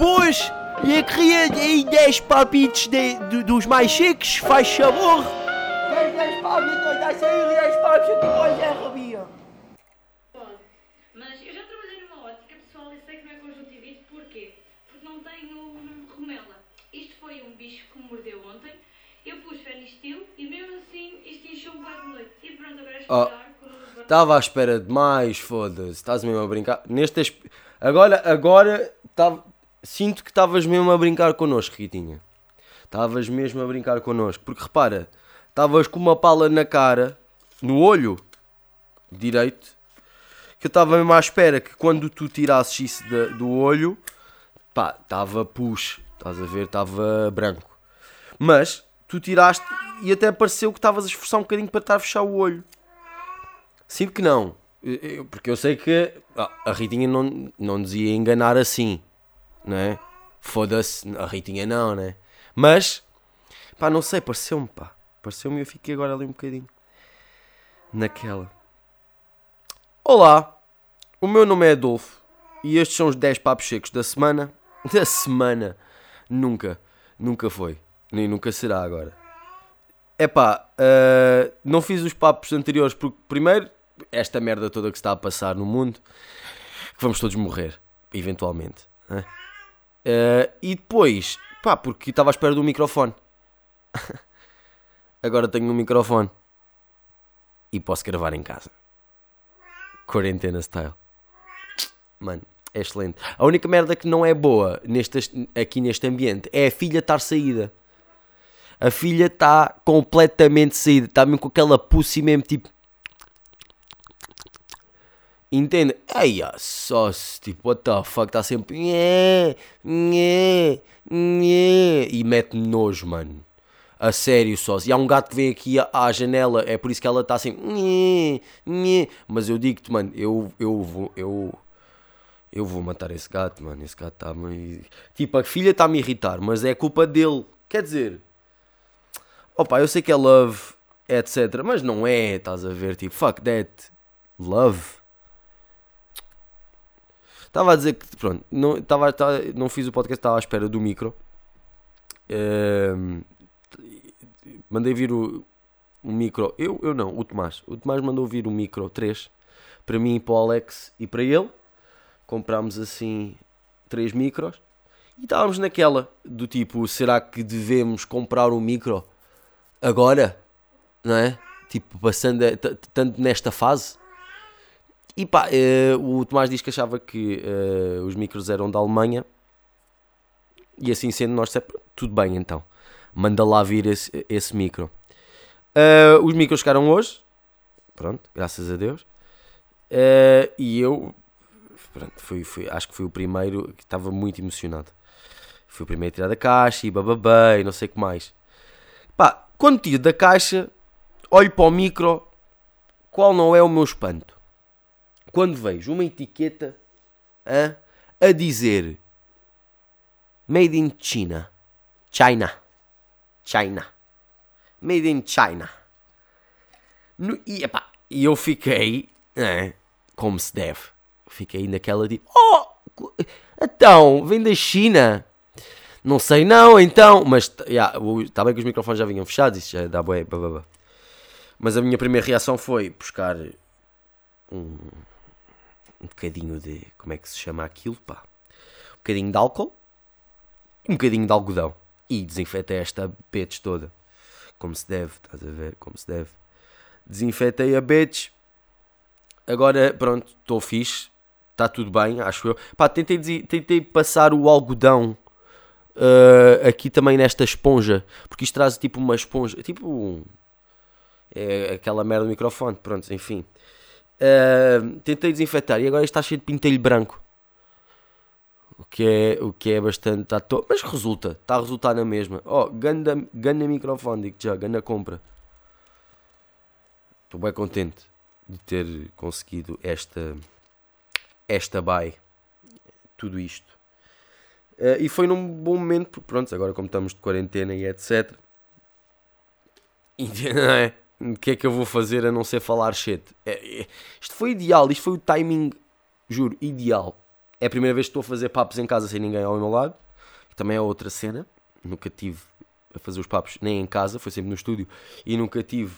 Pois, eu queria aí 10 palpites de, de- dos mais chiques, faz favor. 10, 10 palpites, dá sair 10 palpites aqui para o Zé Rabia. Pode. Mas eu já trabalhei numa ótica, pessoal, e sei que não é conjuntivite. Porquê? Porque não tenho romela. Isto foi um bicho que me mordeu ontem. Eu pus fenistil e mesmo assim isto inchou um bocado de noite. E pronto, agora é Oh. Estava à espera de mais, foda-se. Estás mesmo a brincar. Neste asp- Agora, agora, tava... sinto que estavas mesmo a brincar connosco, Ritinha. Estavas mesmo a brincar connosco. Porque repara, estavas com uma pala na cara, no olho direito, que eu estava mesmo à espera que quando tu tirasses isso da- do olho, pá, estava push. Estás a ver? Estava branco. Mas tu tiraste e até pareceu que estavas a esforçar um bocadinho para estar a fechar o olho. Sinto que não. Eu- Porque eu sei que ah, a Ritinha não, não nos ia enganar assim, não é? Foda-se, a Ritinha não, né? Mas, pá, não sei, pareceu-me, pá. Pareceu-me e eu fiquei agora ali um bocadinho naquela. Olá, o meu nome é Adolfo e estes são os 10 papos secos da semana. Da semana, nunca, nunca foi, nem nunca será agora. Epá, uh, não fiz os papos anteriores porque, primeiro, esta merda toda que está a passar no mundo, que vamos todos morrer, eventualmente. né? Uh, e depois, pá, porque estava à espera do microfone. Agora tenho um microfone e posso gravar em casa. Quarentena style. Mano, é excelente. A única merda que não é boa neste, aqui neste ambiente é a filha estar saída. A filha está completamente saída. Está mesmo com aquela pussy mesmo tipo. Entende? Ah, só tipo, what the fuck, está sempre. Nhé, nhé, nhé, e mete nojo, mano. A sério, só. E há um gato que vem aqui à, janela, é por isso que ela está assim. Nhé, nhé. Mas eu digo-te, mano, eu, eu vou. Eu, eu vou matar esse gato, mano. Esse gato está. Tipo, a filha está a me irritar, mas é culpa dele. Quer dizer. Opa, eu sei que é love, etc. Mas não é, estás a ver? Tipo, fuck that. Love. Estava a dizer que, pronto, não, tava, tava- não fiz o podcast, estava à espera do micro. Ehm, mandei vir o, o micro. Eu, eu não, o Tomás. O Tomás mandou vir o micro 3 para mim, para o Alex e para ele. Comprámos assim três micros. E estávamos naquela do tipo, será que devemos comprar um micro agora? Não é? Tipo, passando t- tanto nesta fase. E pá, eh, o Tomás diz que achava que eh, os micros eram da Alemanha. E assim sendo, nós dissemos, tudo bem então. Manda lá vir esse, esse micro. Eh, os micros chegaram hoje. Pronto, graças a Deus. E eu, pronto, fui, fui- acho que fui o primeiro que estava muito emocionado. Fui o primeiro a tirar da caixa e bababá e não sei o que mais. Pá, quando tiro da caixa, olho para o micro, qual não é o meu espanto? Quando vejo uma etiqueta hã, a dizer Made in China. China. China. Made in China. No- e, epá, eu fiquei, né, como se deve, fiquei naquela de, oh, então, vem da China. Não sei não, então, mas está bem que os microfones já vinham fechados, isso já dá bué. Mas a minha primeira reação foi buscar um, um bocadinho de, como é que se chama aquilo, pá, um bocadinho de álcool um bocadinho de algodão e desinfetei esta bitch toda, como se deve, estás a ver, como se deve. Desinfetei a bitch, agora pronto, estou fixe, está tudo bem, acho eu. Pá, tentei, tentei passar o algodão ah, aqui também nesta esponja, porque isto traz tipo uma esponja, tipo é aquela merda do microfone, pronto, enfim. Ah, tentei desinfetar e agora está cheio de pintelho branco. O que é, o que é bastante à toa, mas resulta, está a resultar na mesma. Oh, ganda, ganda microfone, digo já, ganda compra. Estou bem contente de ter conseguido esta, esta buy, tudo isto. Eh, e foi num bom momento, porque pronto, agora como estamos de quarentena e etc. E, não é? O que é que eu vou fazer a não ser falar shit? É, é, isto foi ideal, isto foi o timing, juro, ideal. É a primeira vez que estou a fazer papos em casa sem ninguém ao meu lado. Também é outra cena. Nunca tive a fazer os papos nem em casa, foi sempre no estúdio. E nunca tive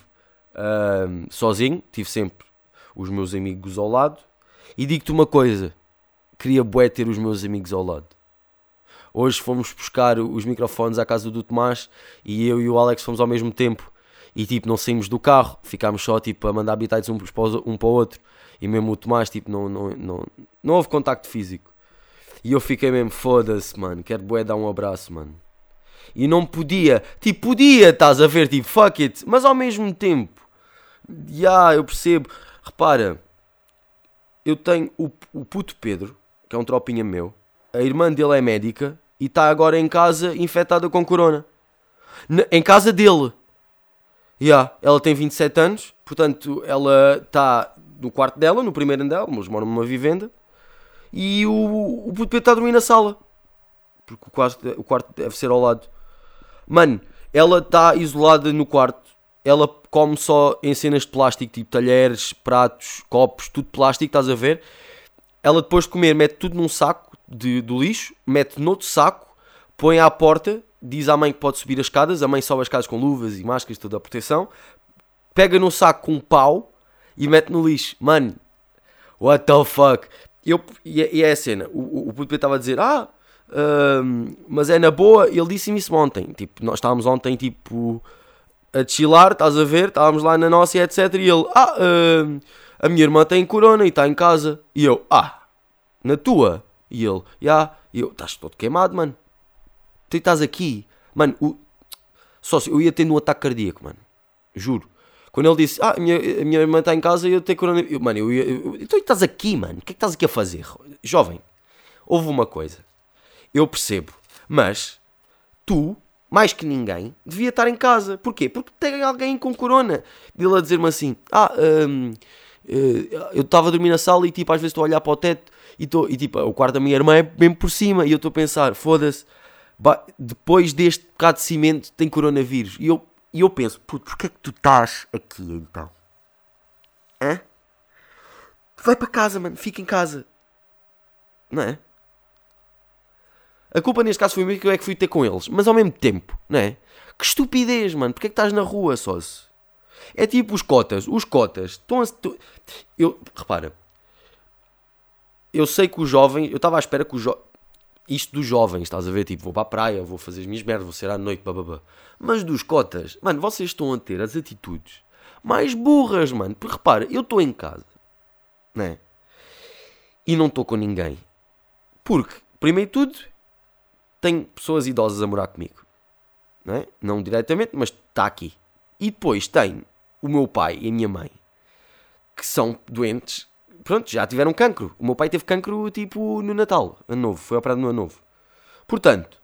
sozinho, tive sempre os meus amigos ao lado. E digo-te uma coisa: queria bué ter os meus amigos ao lado. Hoje fomos buscar os microfones à casa do Tomás e eu e o Alex fomos ao mesmo tempo. E tipo, não saímos do carro, ficámos só tipo a mandar bitites um para o outro. E mesmo o Tomás, tipo, não, não, não, não houve contacto físico. E eu fiquei mesmo, foda-se, mano, quero bué dar um abraço, mano. E não podia, tipo, podia, estás a ver, tipo, fuck it, mas ao mesmo tempo, já, yeah, eu percebo. Repara, eu tenho o, o puto Pedro, que é um tropinha meu, a irmã dele é médica e está agora em casa infectada com corona. N- em casa dele. Yeah, ela tem 27 anos, portanto, ela está no quarto dela, no primeiro andar, mas mora numa vivenda. E o, o puto está a dormir na sala. Porque o quarto, o quarto deve ser ao lado. Mano, ela está isolada no quarto. Ela come só em cenas de plástico, tipo talheres, pratos, copos, tudo plástico, estás a ver? Ela depois de comer mete tudo num saco de, do lixo, mete noutro saco, põe à porta, diz à mãe que pode subir as escadas, a mãe sobe as escadas com luvas e máscaras, toda a proteção, pega num saco com um pau e mete no lixo. Mano, what the fuck? Eu, e, é- e é a cena, o, o, puto estava a dizer, ah, hum, mas é na boa, ele disse-me isso ontem, tipo, nós estávamos ontem, tipo, a chilar, estás a ver, estávamos lá na nossa e etc, e ele, ah, hum, a minha irmã tem corona e está em casa, e eu, ah, na tua? E ele, já, e eu, estás todo queimado, mano, tu estás aqui, mano, o, sócio, eu ia tendo um ataque cardíaco, mano, juro. Quando ele disse, ah, a minha, a minha irmã está em casa e eu tenho corona. Eu, mano, eu ia. Então estás aqui, mano. O que é que estás aqui a fazer? Jovem, houve uma coisa. Eu percebo. Mas tu, mais que ninguém, devia estar em casa. Porquê? Porque tem alguém com corona. Ele a dizer-me assim, ah, hum, eh, eu estava a dormir na sala e tipo, às vezes estou a olhar para o teto e, estou e tipo, o quarto da minha irmã é mesmo por cima. E eu estou a pensar, foda-se, depois deste bocado de cimento tem coronavírus. E eu, e eu penso, puto, porquê é que tu estás aqui então? Hã? Vai para casa, mano, fica em casa. Não é? A culpa neste caso foi minha que eu é que fui ter com eles. Mas ao mesmo tempo, não é? Que estupidez, mano. Porquê é que estás na rua, sócio? É tipo os cotas. Os cotas estão a... Eu, repara. Eu sei que os jovens... Eu estava à espera que os jovens... Isto dos jovens, estás a ver? Tipo, vou para a praia, vou fazer as minhas merdas, vou ser à noite, bababá. Mas dos cotas, mano, vocês estão a ter as atitudes mais burras, mano. Porque repara, eu estou em casa, né? E não estou com ninguém. Porque, primeiro de tudo, tenho pessoas idosas a morar comigo. Não, é? não diretamente, mas está aqui. E depois tenho o meu pai e a minha mãe, que são doentes. Pronto, já tiveram cancro. O meu pai teve cancro tipo no Natal, ano novo. Foi operado no ano novo. Portanto,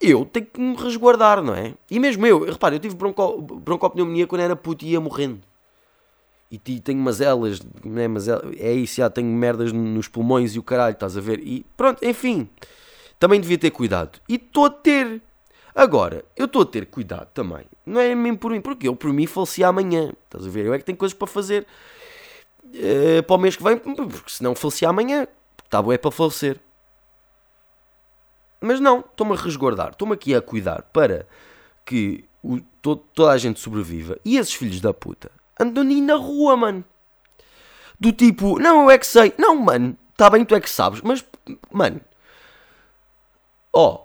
eu tenho que me resguardar, não é? E mesmo eu, repara, eu tive bronco, broncopneumonia quando era puto e ia morrendo. E tenho mazelas, não é, mazela, é isso, já tenho merdas nos pulmões e o caralho, estás a ver? E pronto, enfim, também devia ter cuidado. E estou a ter. Agora, eu estou a ter cuidado também. Não é mesmo por mim, porque eu por mim falecia amanhã. Estás a ver? Eu é que tenho coisas para fazer eh, para o mês que vem, porque senão falecia amanhã. Está bom, é para falecer. Mas não, estou-me a resguardar, estou-me aqui a cuidar para que o- to- toda a gente sobreviva. E esses filhos da puta andam nem na rua, mano. Do tipo, não, eu é que sei. Não, mano, está bem, tu é que sabes, mas, mano, ó,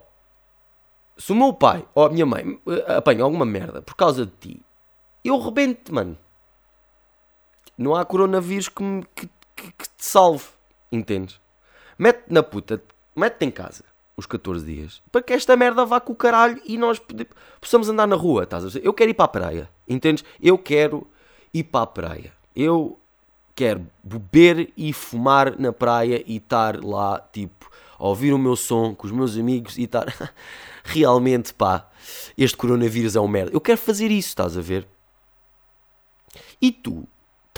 se o meu pai ou a minha mãe eh, apanham alguma merda por causa de ti, eu rebento, mano. Não há coronavírus que, que, que- que te salve, entendes? Mete na puta, mete-te em casa os 14 dias para que esta merda vá com o caralho e nós possamos andar na rua, estás a ver? Eu quero ir para a praia, entendes? Eu quero ir para a praia. Eu quero beber e fumar na praia e estar lá, tipo, a ouvir o meu som com os meus amigos e estar realmente, pá, este coronavírus é um merda. Eu quero fazer isso, estás a ver? E tu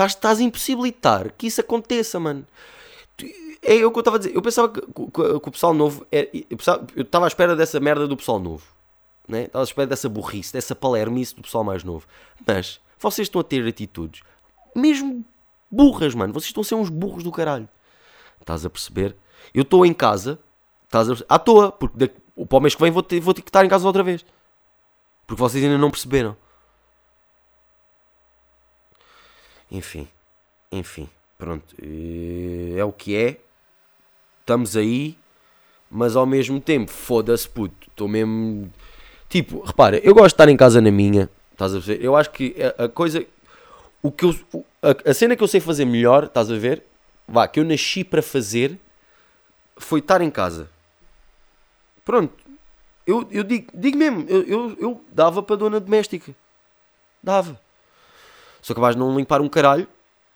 estás, estás a impossibilitar que isso aconteça, mano. Tu- É o que eu estava a dizer. Eu pensava que, que- que o pessoal novo. Era, eu pensava- eu estava à espera dessa merda do pessoal novo. Né? Estava à espera dessa burrice, dessa palermice do pessoal mais novo. Mas vocês estão a ter atitudes mesmo burras, mano. Vocês estão a ser uns burros do caralho. estás a perceber? Eu estou em casa, estás a perceber? À toa, porque daqui, para o mês que vem vou ter, vou ter que estar em casa outra vez. Porque vocês ainda não perceberam. Enfim, enfim, pronto. É o que é. Estamos aí, mas ao mesmo tempo, foda-se, puto. Estou mesmo. Tipo, repara, eu gosto de estar em casa na minha. Estás a ver? Eu acho que a, a coisa. O que eu, a, a cena que eu sei fazer melhor, estás a ver? Vá, que eu nasci para fazer foi estar em casa. Pronto. Eu, eu digo, digo mesmo, eu, eu, eu dava para dona doméstica. Dava. Sou capaz de não limpar um caralho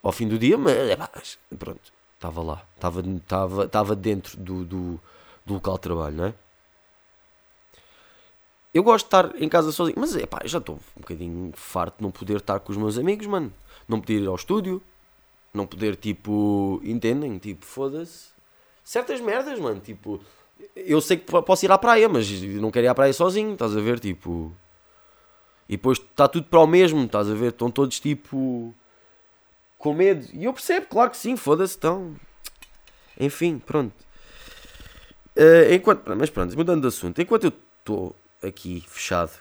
ao fim do dia, mas mas pronto, estava lá, estava, estava, estava dentro do, do, do local de trabalho, não é? Eu gosto de estar em casa sozinho, mas é pá, já estou um bocadinho farto de não poder estar com os meus amigos, mano. Não poder ir ao estúdio, não poder, tipo, entendem? Tipo, foda-se. Certas merdas, mano, tipo, eu sei que po- posso ir à praia, mas não quero ir à praia sozinho, estás a ver? Tipo, e depois está tudo para o mesmo, estás a ver? Estão todos tipo com medo. E eu percebo, claro que sim, foda-se, então. Enfim, pronto. Eh, enquanto, mas pronto, mudando de assunto, enquanto eu estou aqui fechado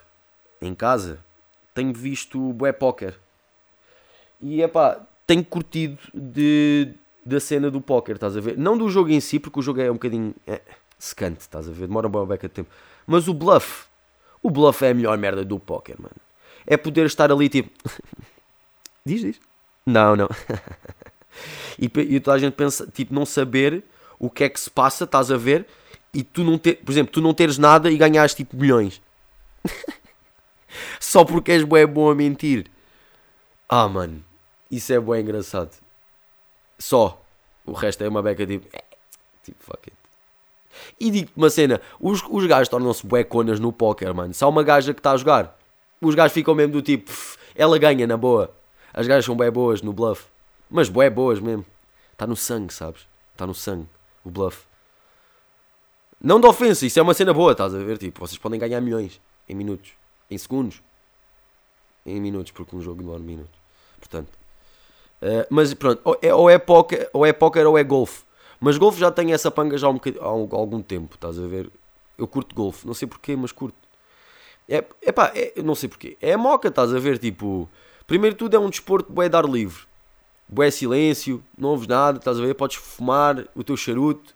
em casa, tenho visto bué póquer. E é pá, tenho curtido de, da cena do póquer, estás a ver? Não do jogo em si, porque o jogo é um bocadinho é, secante, estás a ver? Demora uma beca de tempo. Mas o bluff, o bluff é a melhor merda do póquer, mano. É poder estar ali tipo. diz, diz. Não, não. e, e toda a gente pensa, tipo, não saber o que é que se passa, estás a ver? E tu não ter, por exemplo, tu não teres nada e ganhares tipo milhões. Só porque és bué bom a mentir. Ah, mano, isso é bué engraçado. Só. O resto é uma beca tipo. eh, Tipo, fuck it. E digo-te uma cena: os, os gajos tornam-se bué conas no póquer, mano. Se há uma gaja que está a jogar, os gajos ficam mesmo do tipo, "Pff, ela ganha na boa. As gajas são bué boas no bluff. Mas bué boas mesmo. Está no sangue, sabes? Está no sangue, o bluff. Não de ofensa, isso é uma cena boa, estás a ver? Tipo, vocês podem ganhar milhões em minutos, em segundos, em minutos, porque um jogo demora minutos. Portanto, eh, mas pronto, ou é, ou é póquer ou é, póquer, ou é golfe. Mas golfe já tem essa panga já há, um há um- algum tempo, estás a ver? Eu curto golfe, não sei porquê, mas curto. É, epá, é, não sei porquê. É a moca, estás a ver? Tipo, primeiro tudo é um desporto bué de ar livre. Bué silêncio, não ouves nada, estás a ver? Podes fumar o teu charuto,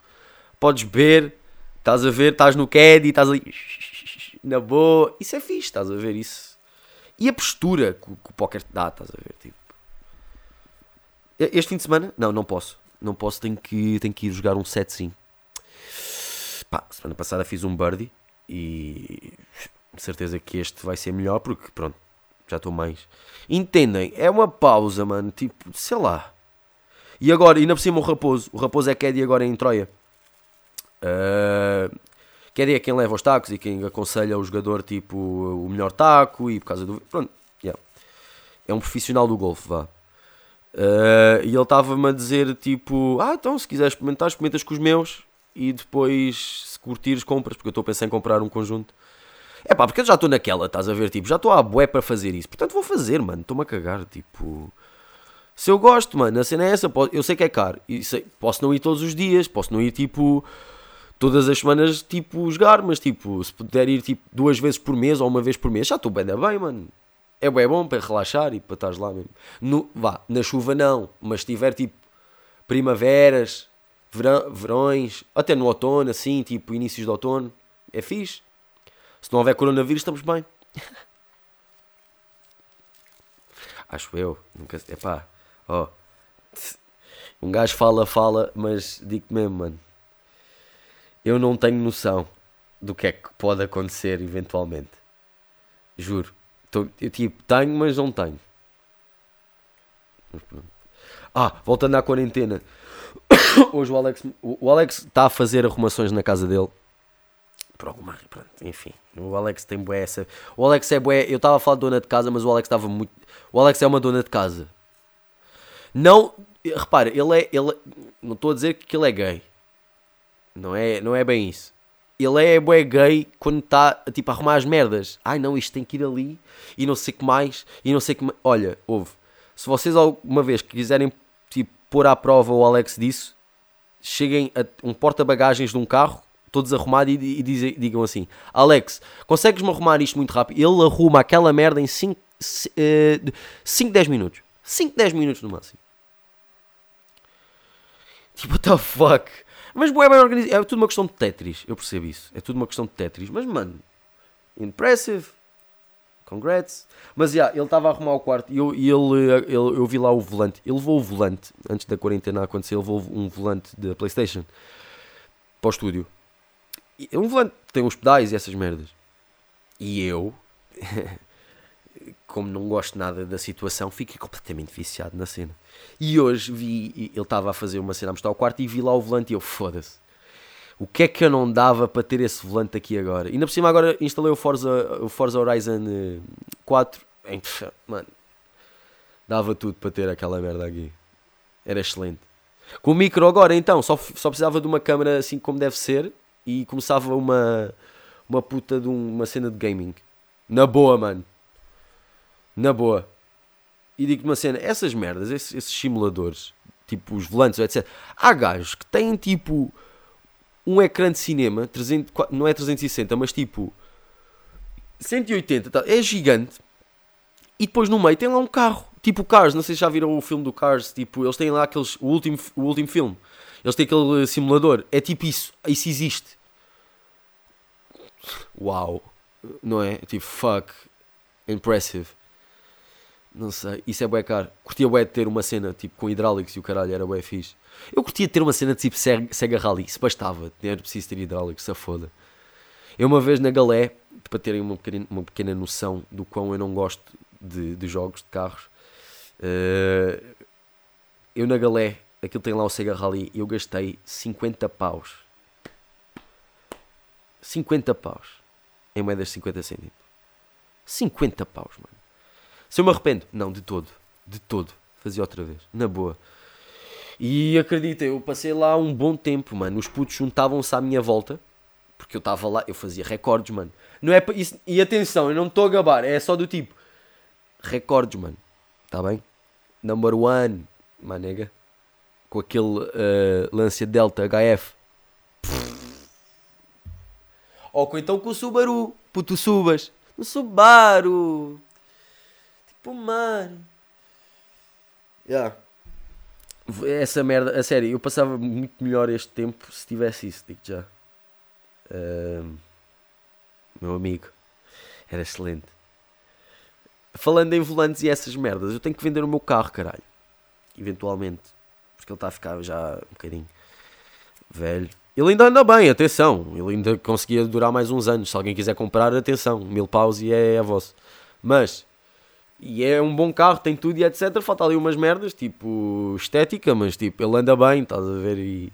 podes beber, estás a ver? Estás no caddy, estás ali na boa. Isso é fixe, estás a ver? Isso. E a postura que, que o póquer te dá, estás a ver? Tipo, este fim de semana? Não, não posso. Não posso, tenho que, tenho que ir jogar um set sim. Pá, semana passada fiz um birdie e certeza que este vai ser melhor porque pronto, já estou mais. Entendem? É uma pausa, mano. Tipo, sei lá. E agora, ainda por cima o Raposo. O Raposo é Caddy agora em Troia. Uh, é quem leva os tacos e quem aconselha o jogador, tipo, o melhor taco e por causa do. Pronto, yeah. É um profissional do golfe, vá. Uh, e ele estava-me a dizer, tipo, ah, então se quiseres experimentar, experimentas com os meus e depois, se curtires, compras, porque eu estou a pensar em comprar um conjunto. É pá, porque eu já estou naquela, estás a ver? Tipo, já estou à bué para fazer isso. Portanto, vou fazer, mano. Estou-me a cagar. Tipo, se eu gosto, mano, a cena é essa. Eu sei que é caro. E sei- posso não ir todos os dias. Posso não ir, tipo, todas as semanas, tipo, jogar. Mas, tipo, se puder ir, tipo, duas vezes por mês ou uma vez por mês, já estou bem, bem, mano. É bem bom para relaxar e para estares lá mesmo. No, vá, na chuva não. Mas se tiver, tipo, primaveras, verão, verões, até no outono, assim, tipo, inícios de outono, é fixe. Se não houver coronavírus, estamos bem. Acho eu. Nunca. Epá, ó. Um gajo fala, fala, mas digo-te mesmo, mano. Eu não tenho noção do que é que pode acontecer eventualmente. Juro. Tô- eu tipo, tenho, mas não tenho. Mas. Ah, voltando à quarentena. Hoje o Alex o Alex está a fazer arrumações na casa dele por alguma pronto, enfim, o Alex tem bué essa. O Alex é bué, eu estava a falar de dona de casa, mas o Alex estava muito. O Alex é uma dona de casa. Não, repara, ele é, ele não estou a dizer que ele é gay. Não é, não é bem isso. Ele é bué gay quando está tipo a arrumar as merdas. Ai não, isto tem que ir ali e não sei o que mais e não sei que mais. Olha, ouve, se vocês alguma vez quiserem tipo pôr à prova o Alex disso, cheguem a um porta-bagagens de um carro, todos arrumados, e, e digam assim: Alex, consegues-me arrumar isto muito rápido? Ele arruma aquela merda em 5, 10 minutos. 5, 10 minutos no máximo. Tipo, what the fuck? Mas bué bem organizado. É tudo uma questão de Tetris. Eu percebo isso. É tudo uma questão de Tetris. Mas, mano, impressive. Congrats. Mas, já, ele estava a arrumar o quarto e eu, e ele, ele- eu vi lá o volante. Ele levou o volante, antes da quarentena acontecer, ele levou um volante da Playstation para o estúdio. É um volante tem uns pedais e essas merdas. E eu, como não gosto nada da situação, fiquei completamente viciado na cena. E hoje vi, ele estava a fazer uma cena a mostrar o quarto e vi lá o volante e eu, foda-se. O que é que eu não dava para ter esse volante aqui agora? E ainda por cima agora instalei o Forza, o Forza Horizon eh, 4. Em, pff, mano, dava tudo para ter aquela merda aqui. Era excelente. Com o micro agora então, só, só precisava de uma câmera assim como deve ser e começava uma, uma puta de um- uma cena de gaming. Na boa, mano. Na boa. E digo-te uma cena, essas merdas, esses, esses simuladores, tipo os volantes, etc. Há gajos que têm tipo um ecrã de cinema, 300, qua- não é 360, mas tipo 180, tá, é gigante. E depois no meio tem lá um carro, tipo Cars, não sei se já viram o filme do Cars, tipo, eles têm lá aqueles, o último, o último filme. Eles têm aquele eh, simulador, é tipo isso, isso existe. Uau, não é? Tipo, fuck, impressive. Não sei, isso é bué caro. Curtia bué de ter uma cena tipo com hidráulicos e o caralho era bué fixe. Eu curtia de ter uma cena de tipo Sega Sega Rally, se bastava, era preciso ter hidráulicos, se foda. Eu uma vez na Galé, para terem uma pequena, uma pequena noção do quão eu não gosto de, de jogos de carros, eh, eu na Galé, aquilo tem lá o Sega Rally, eu gastei 50 paus. 50 paus em moedas de 50 cêntimos. 50 paus, mano. Se eu me arrependo? Não, de todo. De todo. Fazia outra vez. Na boa. E acredita, eu passei lá um bom tempo, mano. Os putos juntavam-se à minha volta. Porque eu estava lá, eu fazia recordes, mano. Não é isso, E atenção, eu não estou a gabar. É só do tipo. Recordes, mano. Está bem? Number one, manega. Com aquele eh, Lancia Delta HF. Ou então com o Subaru. Puto subas. No Subaru. Tipo, mano. Yeah. Essa merda, a sério, eu passava muito melhor este tempo se tivesse isso, digo já. Ahm, meu amigo, era excelente. Falando em volantes e essas merdas, eu tenho que vender o meu carro, caralho. Eventualmente. Porque ele está a ficar já um bocadinho velho. Ele ainda anda bem, atenção. Ele ainda conseguia durar mais uns anos. Se alguém quiser comprar, atenção. Mil paus e é a vosso. Mas, e é um bom carro, tem tudo e etc. Falta ali umas merdas, tipo estética, mas tipo, ele anda bem, estás a ver? E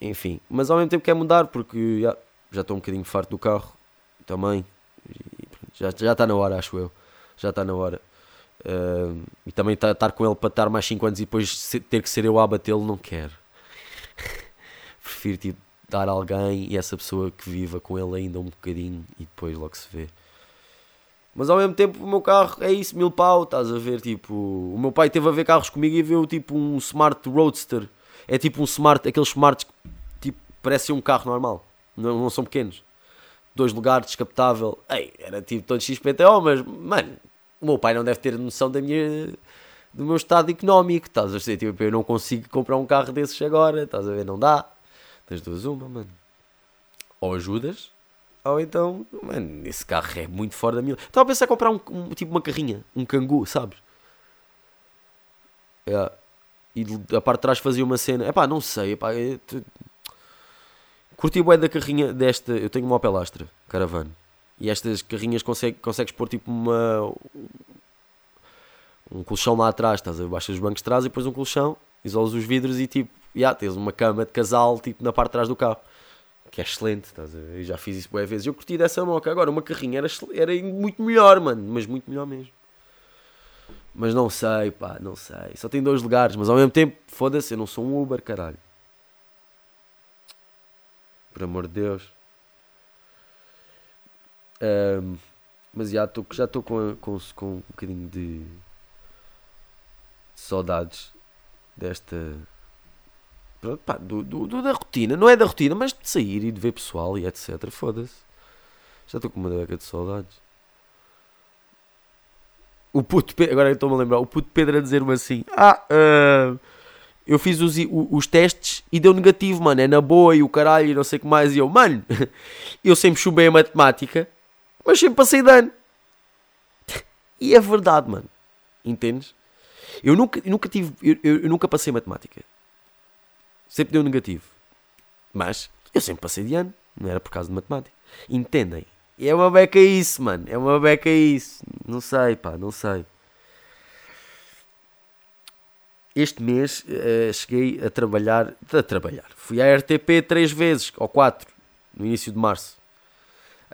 enfim, mas ao mesmo tempo quer mudar porque já já estou um bocadinho farto do carro também. Já já está na hora, acho eu. Já está na hora. Ahm, e também tá- estar com ele para estar mais 5 anos e depois ter que ser eu a abatê-lo, não quero. Prefiro tipo, dar alguém e essa pessoa que viva com ele ainda um bocadinho e depois logo se vê. Mas ao mesmo tempo o meu carro é isso, mil pau, estás a ver, tipo... O meu pai teve a ver carros comigo e viu tipo um Smart Roadster. É tipo um Smart, aqueles Smarts que tipo, parecem um carro normal. Não, não são pequenos. Dois lugares, descapotável. Ei, era tipo todo XPTO, mas, mano, o meu pai não deve ter noção da minha... Do meu estado económico, estás a ver? Tipo, eu não consigo comprar um carro desses agora, estás a ver? Não dá. Das duas, uma, mano. Ou ajudas, ou então, mano, esse carro é muito fora da minha. Estava a pensar em comprar um, um- tipo uma carrinha, um cangu, sabes? É. E a parte de trás fazia uma cena. Epá, não sei, epá, eu te- curti o da carrinha desta. Eu tenho uma Opel Astra, caravana. E estas carrinhas consegue, consegues pôr tipo uma. Um colchão lá atrás, estás a? Baixas os bancos de trás e depois um colchão, isolas os vidros e tipo, já tens uma cama de casal tipo na parte de trás do carro que é excelente, estás a ver? Eu já fiz isso boas vezes. Eu curti dessa moca. Agora, uma carrinha era, era muito melhor, mano. Mas muito melhor mesmo. Mas não sei, pá, não sei. Só tem dois lugares, mas ao mesmo tempo, foda-se, eu não sou um Uber, caralho. Por amor de Deus. Ahm, mas já estou já com, com, com um bocadinho de saudades desta pá, do, do, do- da rotina. Não é da rotina, mas de sair e de ver pessoal e etc. Foda-se. Já estou com uma beca de saudades. O puto Pedro, agora estou-me a lembrar, o puto Pedro a dizer-me assim: Ah, ah, eu fiz os, os testes e deu negativo, mano. É na boa e o caralho e não sei o que mais. E eu, mano, eu sempre chubei a matemática, mas sempre passei de ano. E é verdade, mano. Entendes? Eu nunca, eu nunca tive, eu, eu- eu nunca passei matemática. Sempre deu negativo. Mas eu sempre passei de ano. Não era por causa de matemática. Entendem? É uma beca isso, mano. É uma beca isso. Não sei, pá, não sei. Este mês eh, cheguei a trabalhar. A trabalhar. Fui à RTP três vezes, ou quatro, no início de março.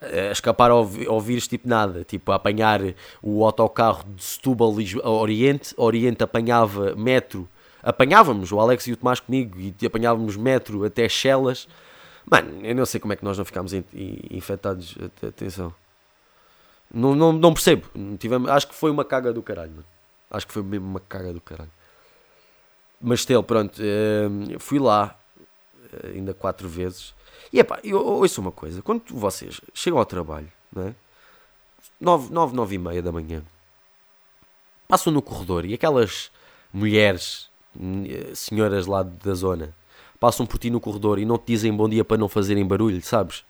A escapar ao, vírus, tipo nada. Tipo, a apanhar o autocarro de Setúbal Oriente. Oriente apanhava metro. Apanhávamos, o Alex e o Tomás comigo, e apanhávamos metro até Chelas. Mano, eu não sei como é que nós não ficámos in- in- infectados. At- Atenção. Não, não, não percebo. Tivemos, acho que foi uma caga do caralho, mano. Acho que foi mesmo uma caga do caralho. Mas, Tel, pronto, eh, fui lá eh, ainda quatro vezes. E epá, eu ouço uma coisa: quando vocês chegam ao trabalho, não é? Nove, nove, nove e meia da manhã, passam no corredor e aquelas mulheres, eh, senhoras lá da zona. Passam por ti no corredor e não te dizem bom dia para não fazerem barulho, sabes?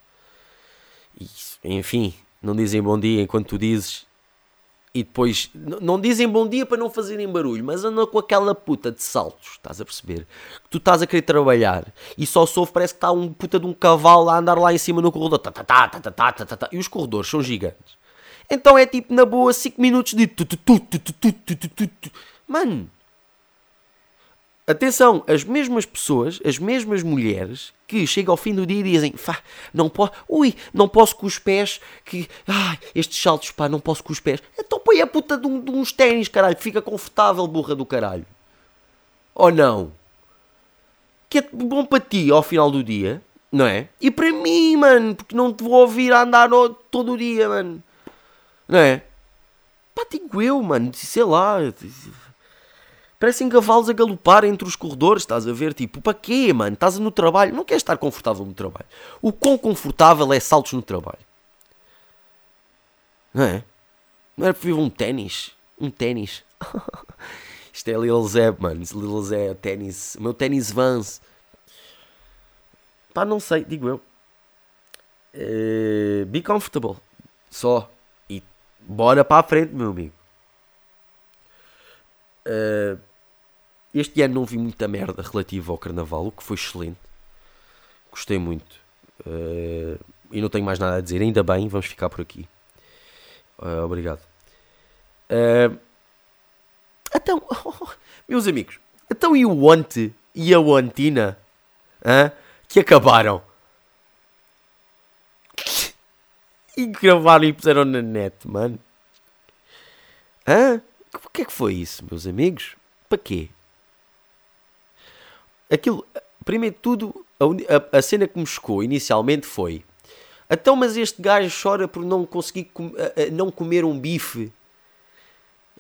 E, enfim, não dizem bom dia enquanto tu dizes. E depois, não dizem bom dia para não fazerem barulho, mas andam com aquela puta de saltos, estás a perceber? Que tu estás a querer trabalhar e só soube, parece que está um puta de um cavalo a andar lá em cima no corredor. Tá, tá, tá, tá, tá, tá, tá, tá. E os corredores são gigantes. Então é tipo, na boa, 5 minutos de... Mano, Atenção, as mesmas pessoas, as mesmas mulheres que chegam ao fim do dia e dizem: não posso, ui, não posso com os pés, que, ai, estes saltos, pá, não posso com os pés. Então põe a puta de, um- de uns ténis, caralho, fica confortável, burra do caralho. Ou não? Que é bom para ti ao final do dia, não é? E para mim, mano, porque não te vou ouvir a andar todo o dia, mano, não é? Pá, digo eu, mano, sei lá. Parecem cavalos a galopar entre os corredores, estás a ver? Tipo, para quê, mano? Estás no trabalho, não queres estar confortável no trabalho. O quão confortável é saltos no trabalho? Não é? Não era preferível um ténis? Um ténis. Isto é Lil Zé, mano. Lil Zé, ténis. O meu ténis Vans. Pá, não sei, digo eu. Eh, be comfortable. Só. E bora para a frente, meu amigo. Eh, este ano não vi muita merda relativa ao carnaval, o que foi excelente. Gostei muito. Eh, e não tenho mais nada a dizer. Ainda bem, vamos ficar por aqui. Eh, obrigado. Eh, então, meus amigos, então e o Ante e a Wantina hã? que acabaram? E gravaram e puseram na net, mano. O que é que foi isso, meus amigos? Para quê? Aquilo, primeiro de tudo, a, a cena que me chocou inicialmente foi: então, mas este gajo chora por não conseguir com- a- a- não comer um bife.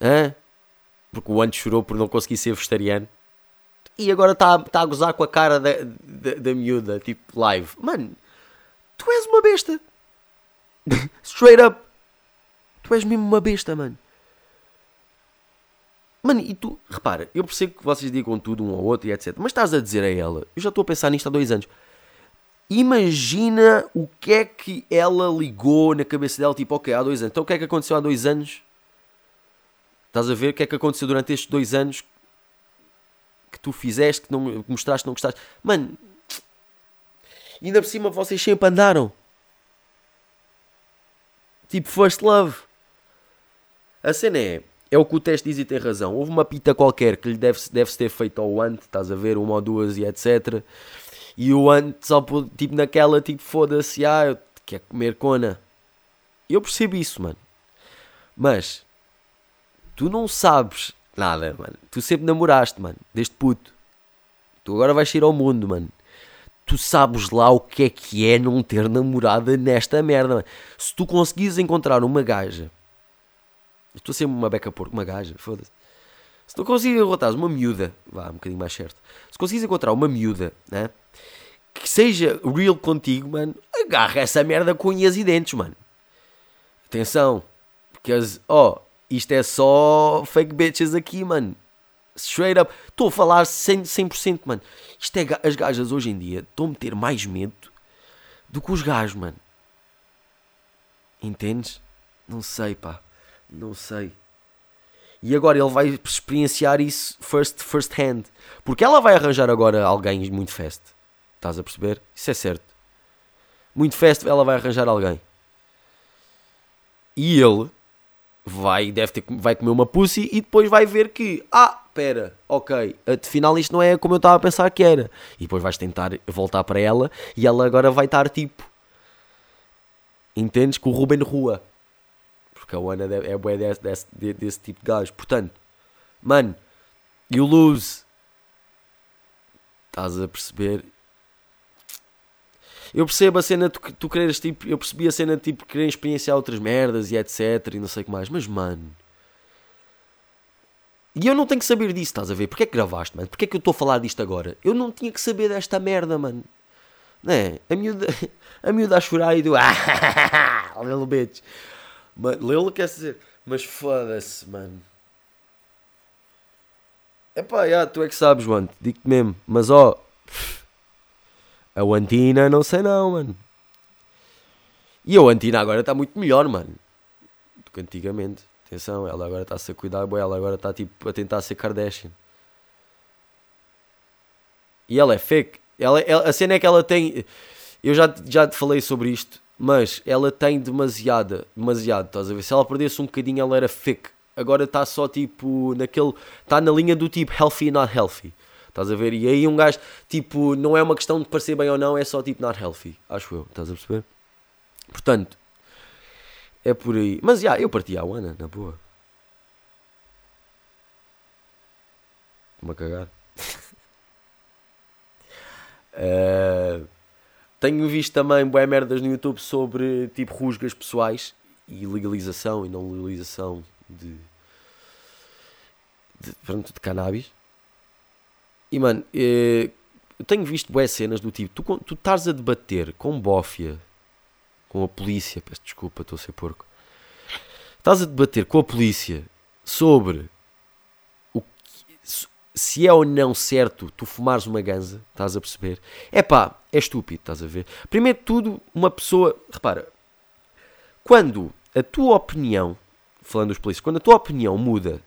Hã? Porque o antes chorou por não conseguir ser vegetariano. E agora está tá a gozar com a cara da, da, da miúda, tipo live. Mano, tu és uma besta. Straight up. Tu és mesmo uma besta, mano. Mano, e tu, repara, eu percebo que vocês digam tudo um ao outro e etc. Mas estás a dizer a ela, eu já estou a pensar nisto há dois anos. Imagina o que é que ela ligou na cabeça dela, tipo, ok, há dois anos. Então o que é que aconteceu há dois anos? Estás a ver o que é que aconteceu durante estes dois anos que tu fizeste, que, não, que mostraste não gostaste? Mano, ainda por cima vocês sempre andaram. Tipo, first love. A cena é, é o que o teste diz e tem razão. Houve uma pita qualquer que lhe deve, deve ter feito ao Ant, estás a ver, uma ou duas e etc. E o Ant só tipo, naquela, tipo, foda-se, ah, eu quero comer cona. Eu percebo isso, mano. Mas, tu não sabes nada, mano. Tu sempre namoraste, mano, desde puto. Tu agora vais sair ao mundo, mano. Tu sabes lá o que é que é não ter namorada nesta merda, mano. Se tu conseguires encontrar uma gaja Estou a ser uma beca porco, uma gaja, foda-se. Se não conseguires encontrar uma miúda, vá, um bocadinho mais certo. Se conseguires encontrar uma miúda, né? Que seja real contigo, mano, agarra essa merda com unhas e dentes, mano. Atenção, porque, ó, oh, isto é só fake bitches aqui, mano. Straight up. Estou a falar 100%, 100% mano. Isto é, as gajas hoje em dia estão a meter mais medo do que os gajos, mano. Entendes? Não sei, pá. Não sei. E agora ele vai experienciar isso first, first hand. Porque ela vai arranjar agora alguém muito fast. Estás a perceber? Isso é certo. Muito fast ela vai arranjar alguém. E ele vai, deve ter, vai comer uma pussy e depois vai ver que, ah, pera, ok, afinal isto não é como eu estava a pensar que era. E depois vais tentar voltar para ela e ela agora vai estar tipo, entendes? Com o Ruben Rua. Porque a Ana é boa desse, desse, desse tipo de gajo. Portanto, mano, you lose. Estás a perceber? Eu percebo a cena tu, tu tipo. Eu percebi a cena de tipo querer experienciar outras merdas e etc. E não sei o que mais. Mas mano. E eu não tenho que saber disso, estás a ver? Porquê é que gravaste, mano? Porquê é que eu estou a falar disto agora? Eu não tinha que saber desta merda, mano. Não é? A miúda, a miúda a chorar e do. Ah, little bitch. Lilo quer dizer. Mas foda-se, mano. Epá, já, tu é que sabes, mano. Digo-te mesmo. Mas ó. A Antina, não sei não, mano. E a Antina agora está muito melhor, mano. Do que antigamente. Atenção, ela agora está-se a cuidar, boy, ela agora está tipo a tentar ser Kardashian. E ela é fake. Ela, ela, a cena é que ela tem. Eu já, já te falei sobre isto, mas ela tem demasiada. Demasiado, estás a ver? Se ela perdesse um bocadinho, ela era fake. Agora está só tipo naquele. Está na linha do tipo healthy not healthy. Estás a ver? E aí um gajo, tipo, não é uma questão de parecer bem ou não, é só tipo not healthy. Acho eu, estás a perceber? Portanto, é por aí. Mas já, eu parti a Ana, na boa. Uma cagar. uh, tenho visto também boé merdas no YouTube sobre tipo rusgas pessoais e legalização e não legalização de, de, pronto, de cannabis. E mano, eh, eu tenho visto boas cenas do tipo, tu, tu estás a debater com bófia com a polícia, peço desculpa, estou a ser porco. Estás a debater com a polícia sobre se é ou não certo tu fumares uma ganza, estás a perceber? É pá, é estúpido, estás a ver? Primeiro de tudo, uma pessoa, repara, quando a tua opinião, falando dos polícias, quando a tua opinião muda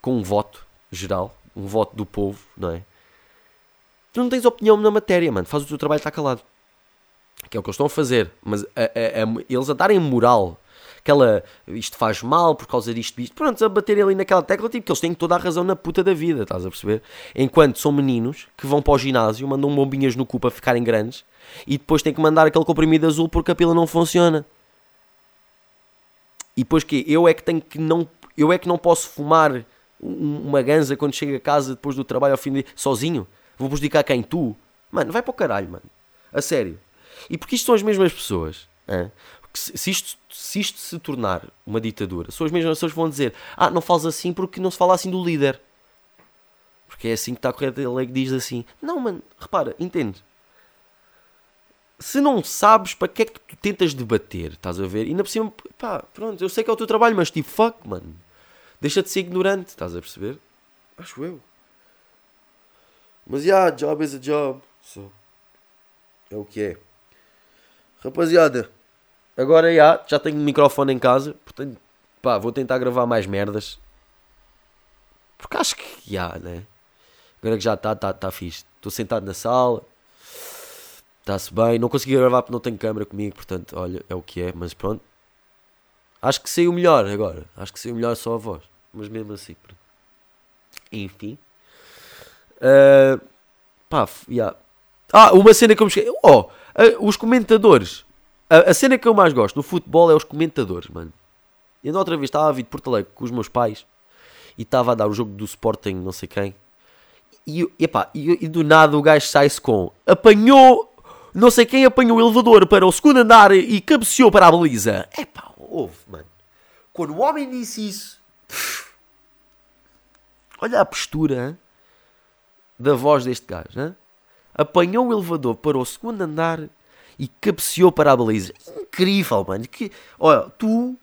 com um voto geral, um voto do povo, não é? Tu não tens opinião na matéria, mano. Faz o teu trabalho, está calado que é o que eles estão a fazer, mas a, a, a, eles a darem moral, aquela isto faz mal por causa disto, isto, pronto, a bater ali naquela tecla, tipo, que eles têm toda a razão na puta da vida, estás a perceber? Enquanto são meninos que vão para o ginásio, mandam bombinhas no cu para ficarem grandes e depois têm que mandar aquele comprimido azul porque a pila não funciona. E depois que eu é que tenho que não, eu é que não posso fumar uma ganza quando chego a casa depois do trabalho ao fim de sozinho. Vou prejudicar quem? Tu? Mano, vai para o caralho, mano. A sério. E porque isto são as mesmas pessoas. É? Se, isto, se isto se tornar uma ditadura, são as mesmas pessoas que vão dizer: Ah, não falas assim porque não se fala assim do líder. Porque é assim que está a correr a lei que diz assim. Não, mano, repara, entende? Se não sabes para que é que tu tentas debater, estás a ver? E ainda por cima, pá, pronto, eu sei que é o teu trabalho, mas tipo, fuck, mano. Deixa de ser ignorante, estás a perceber? Acho eu. Mas, yeah, job is a job. So, é o que é. Rapaziada, agora já, já tenho um microfone em casa, portanto, pá, vou tentar gravar mais merdas. Porque acho que já, né? Agora que já está, está tá fixe. Estou sentado na sala, está-se bem. Não consegui gravar porque não tenho câmera comigo, portanto, olha, é o que é, mas pronto. Acho que saiu melhor agora. Acho que saiu melhor só a voz. Mas mesmo assim, pronto. Enfim. Uh, pá, yeah. Ah, uma cena que eu me esqueci. Oh, Uh, os comentadores. A, a, cena que eu mais gosto no futebol é os comentadores, mano. Eu na outra vez estava a vir de Porto Alegre com os meus pais e estava a dar o jogo do Sporting, não sei quem. E, epá, e, e do nada o gajo sai-se com apanhou, não sei quem apanhou o elevador para o segundo andar e cabeceou para a baliza. Epá, ouve, mano. Quando o homem disse isso, Olha a postura da voz deste gajo. Hein? Apanhou o elevador para o segundo andar e cabeceou para a baliza. Incrível, mano. Que, olha, tu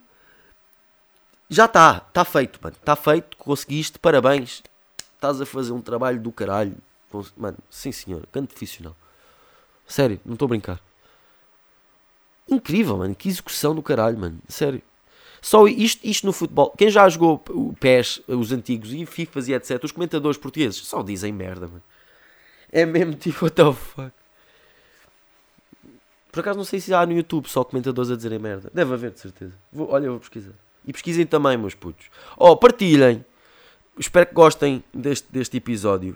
já está, está feito, mano. Está feito, conseguiste, parabéns. Estás a fazer um trabalho do caralho. Mano, sim senhor, canto profissional. Sério, não estou a brincar. Incrível, mano. Que execução do caralho, mano. Sério. Só isto, isto no futebol. Quem já jogou o PES, os antigos, e FIFAs e etc., os comentadores portugueses só dizem merda, mano. É mesmo tipo, what the fuck. Por acaso não sei se há no YouTube só comentadores a dizerem merda. Deve haver, de certeza. Vou, olha, eu vou pesquisar. E pesquisem também, meus putos. Oh, partilhem. Espero que gostem deste, deste episódio.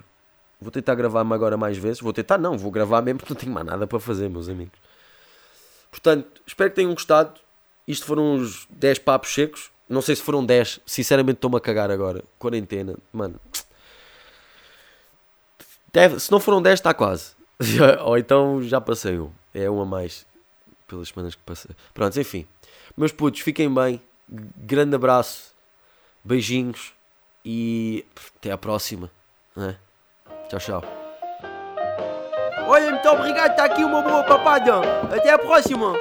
Vou tentar gravar-me agora mais vezes. Vou tentar, não, vou gravar mesmo porque não tenho mais nada para fazer, meus amigos. Portanto, espero que tenham gostado. Isto foram uns 10 papos secos. Não sei se foram 10. Sinceramente, estou-me a cagar agora. Quarentena, mano. Deve, se não foram 10, está quase. Ou então já passei um. É um a mais pelas semanas que passei. Pronto, enfim. Meus putos, fiquem bem. Grande abraço. Beijinhos. E até à próxima. É? Tchau, tchau. Olha, muito obrigado. Está aqui uma boa papada. Até a próxima.